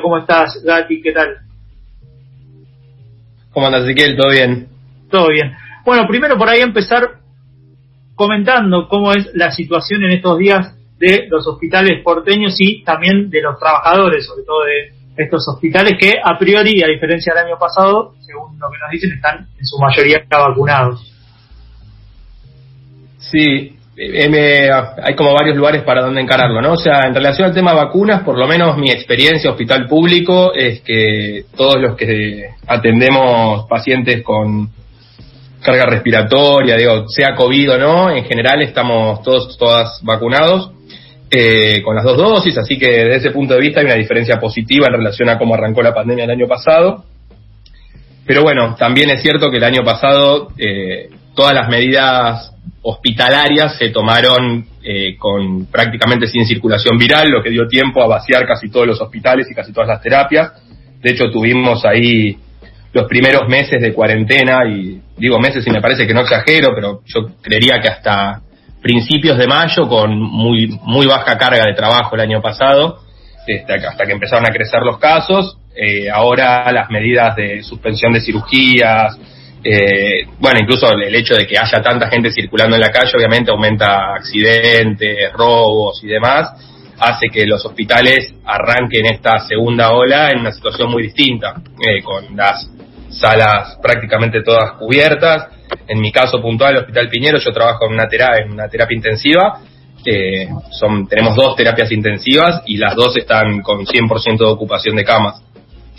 ¿cómo estás? Gati, ¿qué tal? ¿Cómo andas, Ezequiel? ¿Todo bien? Todo bien. Bueno, primero por ahí empezar comentando cómo es la situación en estos días de los hospitales porteños y también de los trabajadores, sobre todo de estos hospitales que a priori, a diferencia del año pasado, según lo que nos dicen, están en su mayoría vacunados. Sí, eh, hay como varios lugares para donde encararlo, ¿no? O sea, en relación al tema vacunas, por lo menos mi experiencia hospital público es que todos los que atendemos pacientes con carga respiratoria, digo, sea COVID o no, en general estamos todos, todas vacunados eh, con las dos dosis, así que desde ese punto de vista hay una diferencia positiva en relación a cómo arrancó la pandemia el año pasado. Pero bueno, también es cierto que el año pasado eh, todas las medidas hospitalarias se tomaron eh, con prácticamente sin circulación viral, lo que dio tiempo a vaciar casi todos los hospitales y casi todas las terapias. De hecho, tuvimos ahí los primeros meses de cuarentena, y digo meses y me parece que no exagero, pero yo creería que hasta principios de mayo, con muy, muy baja carga de trabajo el año pasado, este, hasta que empezaron a crecer los casos. Eh, ahora las medidas de suspensión de cirugías, eh, bueno, incluso el hecho de que haya tanta gente circulando en la calle, obviamente aumenta accidentes, robos y demás, hace que los hospitales arranquen esta segunda ola en una situación muy distinta, eh, con las salas prácticamente todas cubiertas. En mi caso puntual, el Hospital Piñero, yo trabajo en una, terapia, en una terapia intensiva. Eh, son, tenemos dos terapias intensivas y las dos están con 100% de ocupación de camas.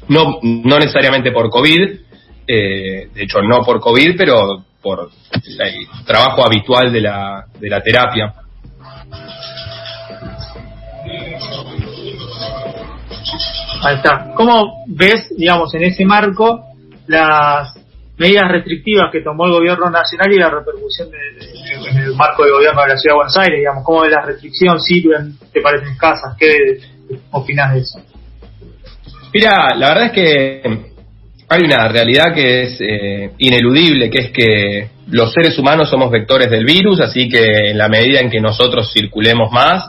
No, no necesariamente por COVID, eh, de hecho no por COVID, pero por el trabajo habitual de la, de la terapia. Ahí está. ¿Cómo ves, digamos, en ese marco las medidas restrictivas que tomó el gobierno nacional y la repercusión en el marco del gobierno de la ciudad de Buenos Aires? Digamos, ¿Cómo ves las restricciones? ¿Sirven? ¿Te parecen escasas? ¿Qué opinas de eso? Mira, la verdad es que hay una realidad que es eh, ineludible, que es que los seres humanos somos vectores del virus, así que en la medida en que nosotros circulemos más,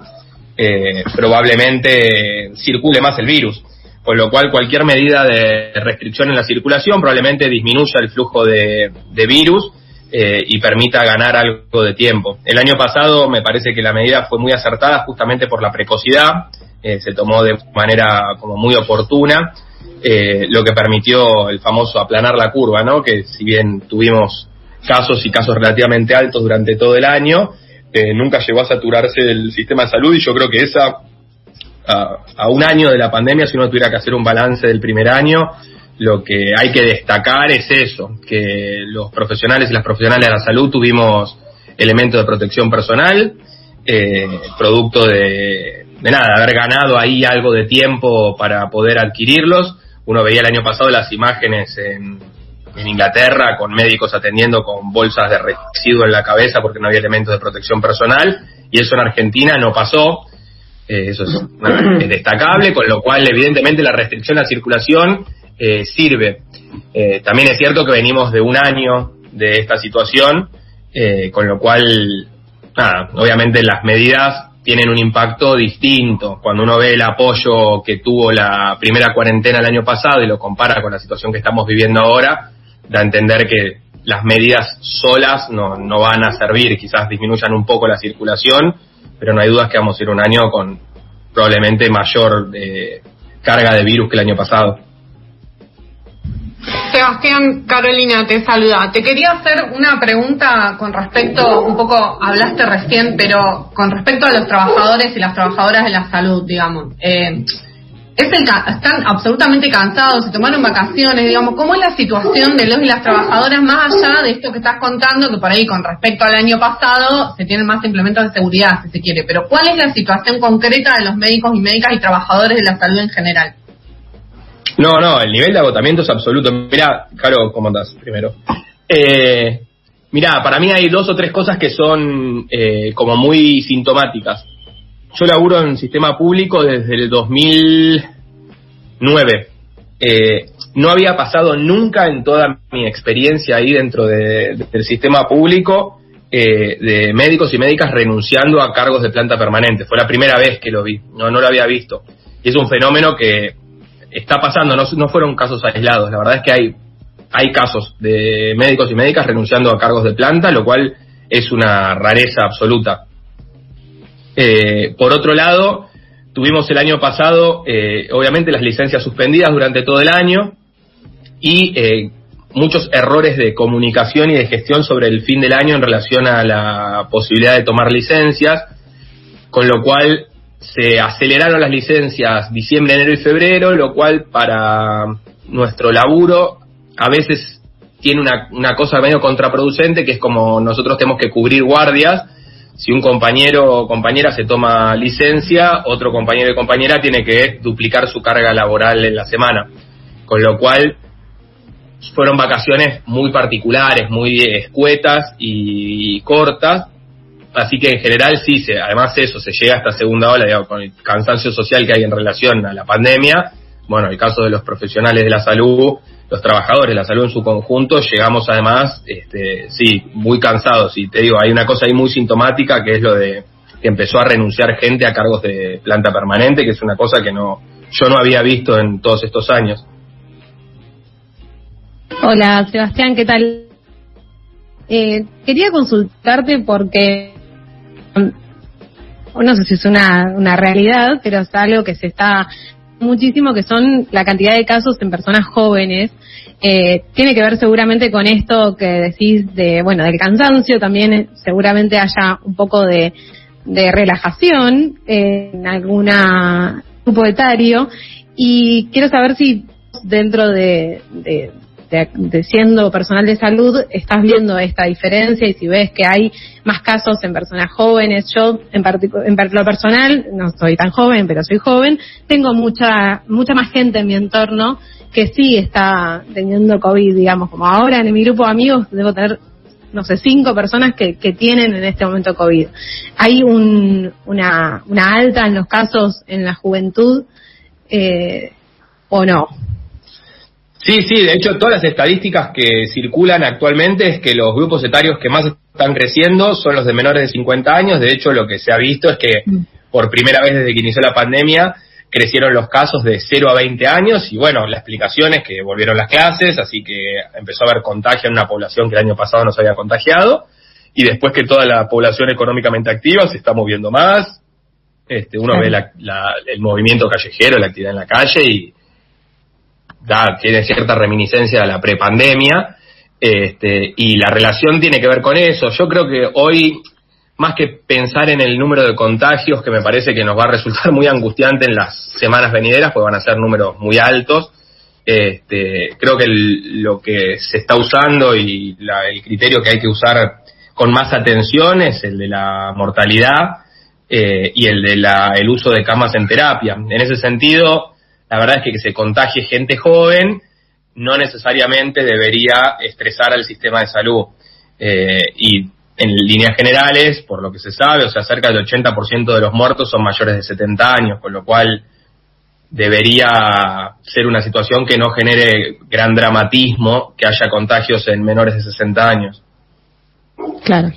eh, probablemente circule más el virus. Con lo cual cualquier medida de restricción en la circulación probablemente disminuya el flujo de, virus eh, y permita ganar algo de tiempo. El año pasado me parece que la medida fue muy acertada justamente por la precocidad, se tomó de manera como muy oportuna eh, lo que permitió el famoso aplanar la curva, ¿no? Que si bien tuvimos casos y casos relativamente altos durante todo el año, eh, nunca llegó a saturarse el sistema de salud y yo creo que esa, a, un año de la pandemia, si uno tuviera que hacer un balance del primer año, lo que hay que destacar es eso, que los profesionales y las profesionales de la salud tuvimos elementos de protección personal, eh, producto de, de nada, haber ganado ahí algo de tiempo para poder adquirirlos uno veía el año pasado las imágenes en, Inglaterra con médicos atendiendo con bolsas de residuo en la cabeza porque no había elementos de protección personal y eso en Argentina no pasó. Eh, eso es, destacable, con lo cual evidentemente la restricción a la circulación eh, sirve. Eh, también es cierto que venimos de un año de esta situación, con lo cual, nada, obviamente las medidas tienen un impacto distinto. Cuando uno ve el apoyo que tuvo la primera cuarentena el año pasado y lo compara con la situación que estamos viviendo ahora, da a entender que las medidas solas no, no van a servir, quizás disminuyan un poco la circulación, pero no hay dudas que vamos a ir un año con probablemente mayor eh, carga de virus que el año pasado. Sebastián, Carolina te saluda. Te quería hacer una pregunta con respecto, un poco hablaste recién, pero con respecto a los trabajadores y las trabajadoras de la salud, digamos. Eh, es el, están absolutamente cansados, se tomaron vacaciones, digamos, ¿cómo es la situación de los y las trabajadoras más allá de esto que estás contando, que por ahí con respecto al año pasado se tienen más implementos de seguridad, si se quiere, pero cuál es la situación concreta de los médicos y médicas y trabajadores de la salud en general? No, no, el nivel de agotamiento es absoluto. Mira, Caro, ¿cómo andás? Primero. Eh, mira, para mí hay dos o tres cosas que son eh, como muy sintomáticas. Yo laburo en sistema público desde el 2009. Eh, no había pasado nunca en toda mi experiencia ahí dentro del sistema público eh, de médicos y médicas renunciando a cargos de planta permanente. Fue la primera vez que lo vi, no, no lo había visto. Y es un fenómeno que está pasando, no, fueron casos aislados, la verdad es que hay, hay casos de médicos y médicas renunciando a cargos de planta, lo cual es una rareza absoluta. Eh, por otro lado, tuvimos el año pasado, eh, obviamente, las licencias suspendidas durante todo el año y eh, muchos errores de comunicación y de gestión sobre el fin del año en relación a la posibilidad de tomar licencias, con lo cual se aceleraron las licencias diciembre, enero y febrero, lo cual para nuestro laburo a veces tiene una, una cosa medio contraproducente, que es como nosotros tenemos que cubrir guardias, si un compañero o compañera se toma licencia, otro compañero y compañera tiene que duplicar su carga laboral en la semana. Con lo cual, fueron vacaciones muy particulares, muy escuetas y cortas. Así que en general sí, se, además eso, se llega a esta segunda ola, digamos, con el cansancio social que hay en relación a la pandemia. Bueno, el caso de los profesionales de la salud, los trabajadores de la salud en su conjunto, llegamos además, este, sí, muy cansados. Y te digo, hay una cosa ahí muy sintomática que es lo de que empezó a renunciar gente a cargos de planta permanente, que es una cosa que no, yo no había visto en todos estos años. Hola, Sebastián, ¿qué tal? Eh, quería consultarte porque no sé si es una, realidad, pero es algo que se está muchísimo, que son la cantidad de casos en personas jóvenes. Eh, tiene que ver seguramente con esto que decís de, bueno, del cansancio, también eh, seguramente haya un poco de, relajación en algún grupo etario. Y quiero saber si dentro de, de, siendo personal de salud, estás viendo esta diferencia y si ves que hay más casos en personas jóvenes. Yo, en, en lo personal, no soy tan joven, pero soy joven, tengo mucha, mucha más gente en mi entorno que sí está teniendo COVID, digamos, como ahora en mi grupo de amigos debo tener no sé, cinco personas que, que tienen en este momento COVID. Hay un, una, una alta en los casos en la juventud eh, o no. Sí, sí, de hecho todas las estadísticas que circulan actualmente es que los grupos etarios que más están creciendo son los de menores de 50 años. De hecho, lo que se ha visto es que mm. por primera vez desde que inició la pandemia crecieron los casos de 0 a 20 años y bueno, la explicación es que volvieron las clases, así que empezó a haber contagio en una población que el año pasado no se había contagiado y después que toda la población económicamente activa se está moviendo más, este, uno ve el movimiento callejero, la actividad en la calle y da, tiene cierta reminiscencia a la prepandemia, este, y la relación tiene que ver con eso. Yo creo que hoy, más que pensar en el número de contagios, que me parece que nos va a resultar muy angustiante en las semanas venideras, pues van a ser números muy altos, este, creo que lo que se está usando y el criterio que hay que usar con más atención es el de la mortalidad eh, y el de la, el uso de camas en terapia. En ese sentido, la verdad es que que se contagie gente joven no necesariamente debería estresar al sistema de salud. Eh, y en líneas generales, por lo que se sabe, o sea, cerca del 80% de los muertos son mayores de 70 años, con lo cual debería ser una situación que no genere gran dramatismo que haya contagios en menores de 60 años. Claro.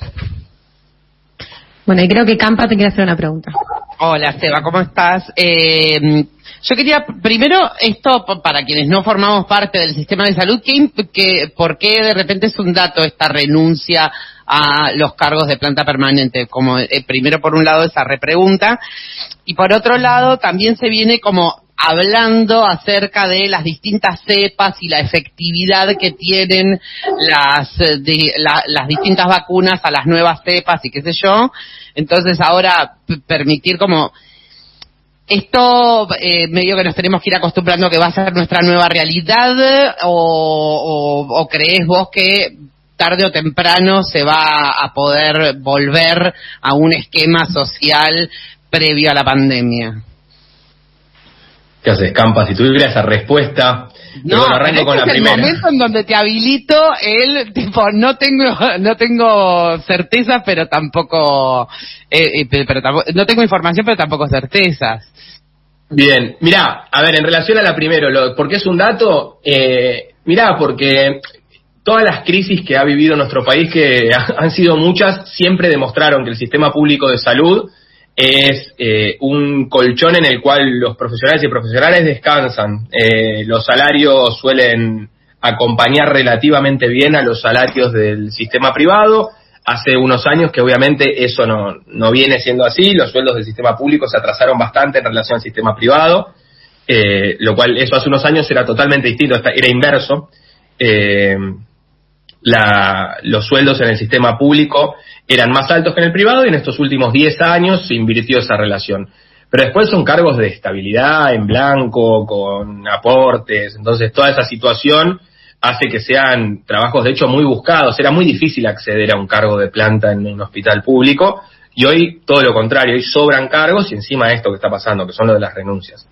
Bueno, y creo que Campa te quiere hacer una pregunta. Hola, Seba, ¿cómo estás? Eh, yo quería, primero, esto para quienes no formamos parte del sistema de salud, ¿qué, ¿por qué de repente es un dato esta renuncia a los cargos de planta permanente? Como eh, primero, por un lado, esa repregunta, y por otro lado, también se viene como hablando acerca de las distintas cepas y la efectividad que tienen las, las distintas vacunas a las nuevas cepas y qué sé yo. Entonces ahora permitir como esto eh, medio que nos tenemos que ir acostumbrando que va a ser nuestra nueva realidad o, crees vos que tarde o temprano se va a poder volver a un esquema social previo a la pandemia? ¿Qué haces, Campa? Si tuviera esa respuesta, no, arranco con este la es el momento en donde te habilito el tipo no tengo no tengo certeza pero tampoco eh, pero, no tengo información pero tampoco certezas Bien, mirá, a ver, en relación a la primero, lo, ¿por qué es un dato? Eh, mirá, porque todas las crisis que ha vivido nuestro país, que han sido muchas, siempre demostraron que el sistema público de salud es eh, un colchón en el cual los profesionales y profesionales descansan. Eh, los salarios suelen acompañar relativamente bien a los salarios del sistema privado. Hace unos años que obviamente eso no, no viene siendo así, los sueldos del sistema público se atrasaron bastante en relación al sistema privado, eh, lo cual eso hace unos años era totalmente distinto, era inverso. Eh, la, los sueldos en el sistema público eran más altos que en el privado y en estos últimos 10 años se invirtió esa relación. Pero después son cargos de estabilidad en blanco, con aportes, entonces toda esa situación hace que sean trabajos de hecho muy buscados. Era muy difícil acceder a un cargo de planta en un hospital público y hoy todo lo contrario, hoy sobran cargos y encima esto que está pasando, que son lo de las renuncias.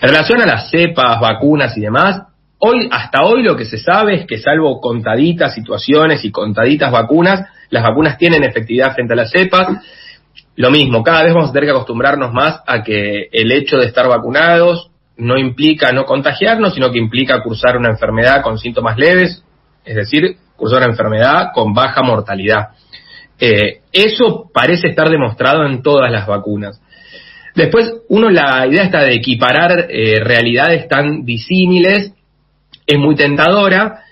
En relación a las cepas, vacunas y demás, hoy, hasta hoy lo que se sabe es que salvo contaditas situaciones y contaditas vacunas, las vacunas tienen efectividad frente a las cepas. Lo mismo, cada vez vamos a tener que acostumbrarnos más a que el hecho de estar vacunados no implica no contagiarnos, sino que implica cursar una enfermedad con síntomas leves, es decir, cursar una enfermedad con baja mortalidad. Eh, eso parece estar demostrado en todas las vacunas. Después, uno, la idea está de equiparar eh, realidades tan disímiles es muy tentadora,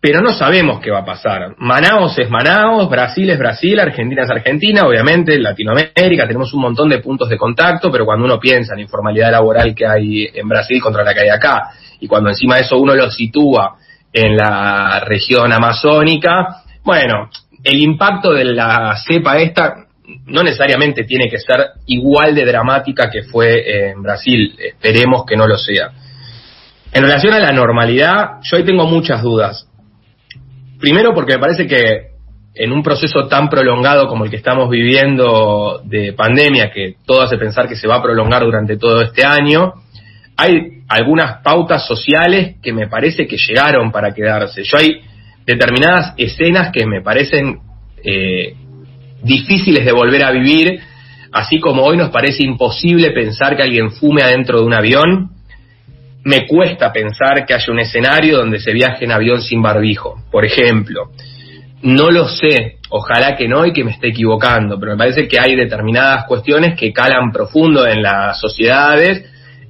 pero no sabemos qué va a pasar. Manaos es Manaos, Brasil es Brasil, Argentina es Argentina, obviamente Latinoamérica tenemos un montón de puntos de contacto, pero cuando uno piensa en la informalidad laboral que hay en Brasil contra la que hay acá, y cuando encima de eso uno lo sitúa en la región amazónica, bueno, el impacto de la cepa esta no necesariamente tiene que ser igual de dramática que fue en Brasil, esperemos que no lo sea. En relación a la normalidad, yo ahí tengo muchas dudas. Primero porque me parece que en un proceso tan prolongado como el que estamos viviendo de pandemia, que todo hace pensar que se va a prolongar durante todo este año, hay algunas pautas sociales que me parece que llegaron para quedarse. Yo hay determinadas escenas que me parecen eh, difíciles de volver a vivir, así como hoy nos parece imposible pensar que alguien fume adentro de un avión, me cuesta pensar que haya un escenario donde se viaje en avión sin barbijo, por ejemplo. No lo sé, ojalá que no y que me esté equivocando, pero me parece que hay determinadas cuestiones que calan profundo en las sociedades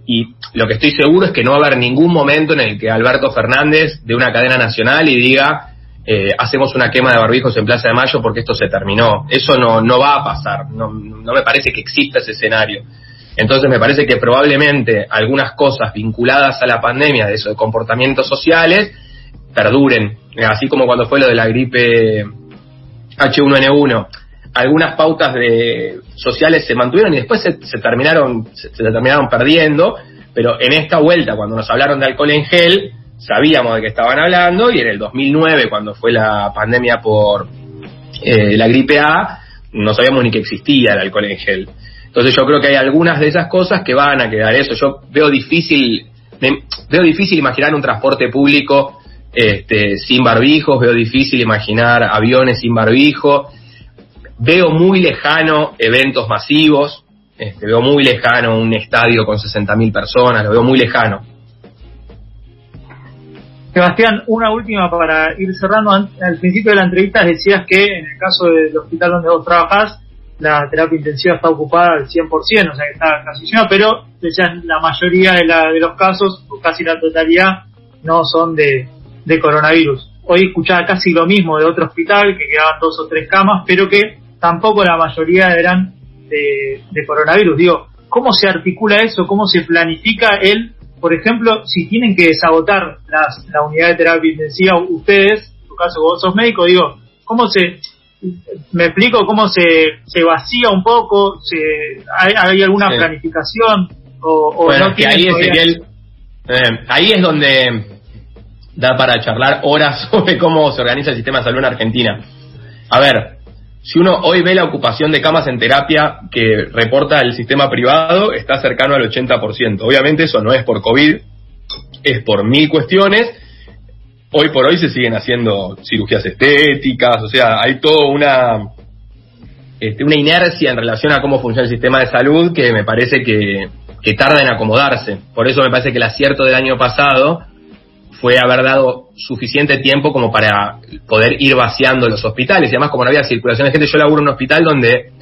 y lo que estoy seguro es que no va a haber ningún momento en el que Alberto Fernández de una cadena nacional y diga eh, hacemos una quema de barbijos en Plaza de Mayo porque esto se terminó. Eso no, no va a pasar, no, no me parece que exista ese escenario. Entonces me parece que probablemente algunas cosas vinculadas a la pandemia de eso, de comportamientos sociales, perduren, así como cuando fue lo de la gripe H1N1. Algunas pautas de sociales se mantuvieron y después se, terminaron se, terminaron perdiendo, pero en esta vuelta cuando nos hablaron de alcohol en gel sabíamos de qué estaban hablando y en el 2009 cuando fue la pandemia por eh, la gripe A no sabíamos ni que existía el alcohol en gel. Entonces yo creo que hay algunas de esas cosas que van a quedar eso. Yo veo difícil, veo difícil imaginar un transporte público este, sin barbijos, veo difícil imaginar aviones sin barbijo, veo muy lejano eventos masivos, este, veo muy lejano un estadio con 60.000 personas, lo veo muy lejano. Sebastián, una última para ir cerrando. Al principio de la entrevista decías que en el caso del hospital donde vos trabajás, la terapia intensiva está ocupada al 100%, o sea que está casi llena, pero la mayoría de, la, de los casos, o casi la totalidad, no son de, coronavirus. Hoy escuchaba casi lo mismo de otro hospital, que quedaban dos o tres camas, pero que tampoco la mayoría eran de, de coronavirus. Digo, ¿cómo se articula eso? ¿Cómo se planifica el, por ejemplo, si tienen que desagotar las, la unidad de terapia intensiva ustedes, en tu caso vos sos médico, digo, ¿cómo se, me explico cómo se, se vacía un poco, se, hay, alguna planificación o, no tiene ahí, es eh, ahí es donde da para charlar horas sobre cómo se organiza el sistema de salud en Argentina. A ver, si uno hoy ve la ocupación de camas en terapia que reporta el sistema privado, está cercano al 80%. Obviamente eso no es por COVID, es por mil cuestiones hoy por hoy se siguen haciendo cirugías estéticas, o sea, hay toda una, este, una inercia en relación a cómo funciona el sistema de salud que me parece que, que tarda en acomodarse. Por eso me parece que el acierto del año pasado fue haber dado suficiente tiempo como para poder ir vaciando los hospitales. Y además, como no había circulación de gente, yo laburo en un hospital donde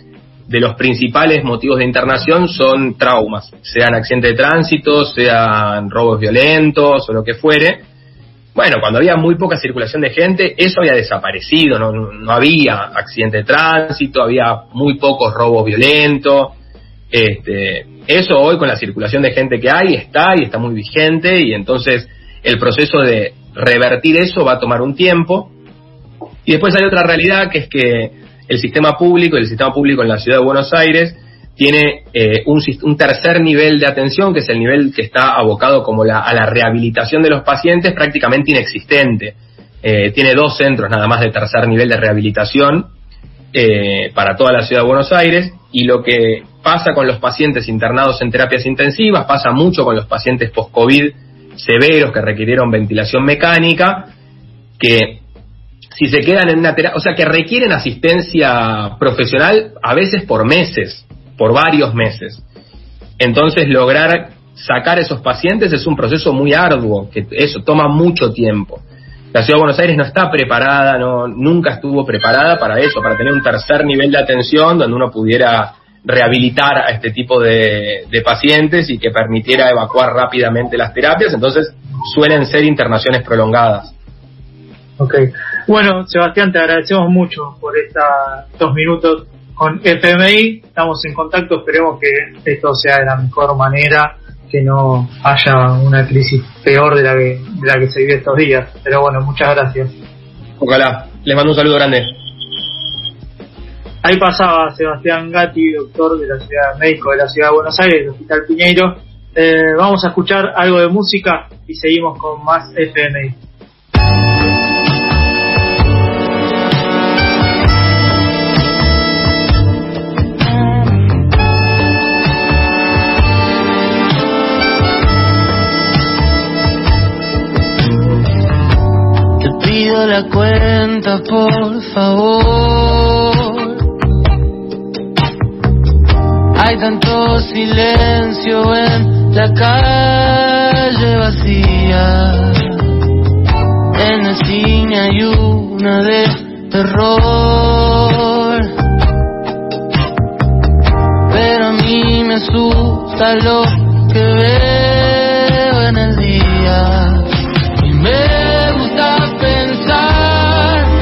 de los principales motivos de internación son traumas, sean accidentes de tránsito, sean robos violentos o lo que fuere. Bueno, cuando había muy poca circulación de gente, eso había desaparecido, no, no había accidente de tránsito, había muy pocos robos violentos. Este, eso hoy con la circulación de gente que hay está y está muy vigente y entonces el proceso de revertir eso va a tomar un tiempo. Y después hay otra realidad que es que el sistema público, el sistema público en la ciudad de Buenos Aires, tiene eh, un, un, tercer nivel de atención, que es el nivel que está abocado como la, a la rehabilitación de los pacientes, prácticamente inexistente. Eh, tiene dos centros nada más de tercer nivel de rehabilitación eh, para toda la ciudad de Buenos Aires y lo que pasa con los pacientes internados en terapias intensivas, pasa mucho con los pacientes post-COVID severos que requirieron ventilación mecánica, que si se quedan en una terapia, o sea, que requieren asistencia profesional a veces por meses, por varios meses. Entonces, lograr sacar esos pacientes es un proceso muy arduo, que eso toma mucho tiempo. La ciudad de Buenos Aires no está preparada, no, nunca estuvo preparada para eso, para tener un tercer nivel de atención donde uno pudiera rehabilitar a este tipo de, pacientes y que permitiera evacuar rápidamente las terapias, entonces suelen ser internaciones prolongadas. Ok. Bueno, Sebastián, te agradecemos mucho por estos minutos con FMI. Estamos en contacto, esperemos que esto sea de la mejor manera, que no haya una crisis peor de la que, de la que se vive estos días. Pero bueno, muchas gracias. Ojalá. Les mando un saludo grande. Ahí pasaba Sebastián Gatti, doctor de la ciudad médico de la ciudad de Buenos Aires, del Hospital Piñeiro. Eh, vamos a escuchar algo de música y seguimos con más FMI. Pido la cuenta, por favor. Hay tanto silencio en la calle vacía. En el cine hay una de terror. Pero a mí me asusta lo que veo en el día.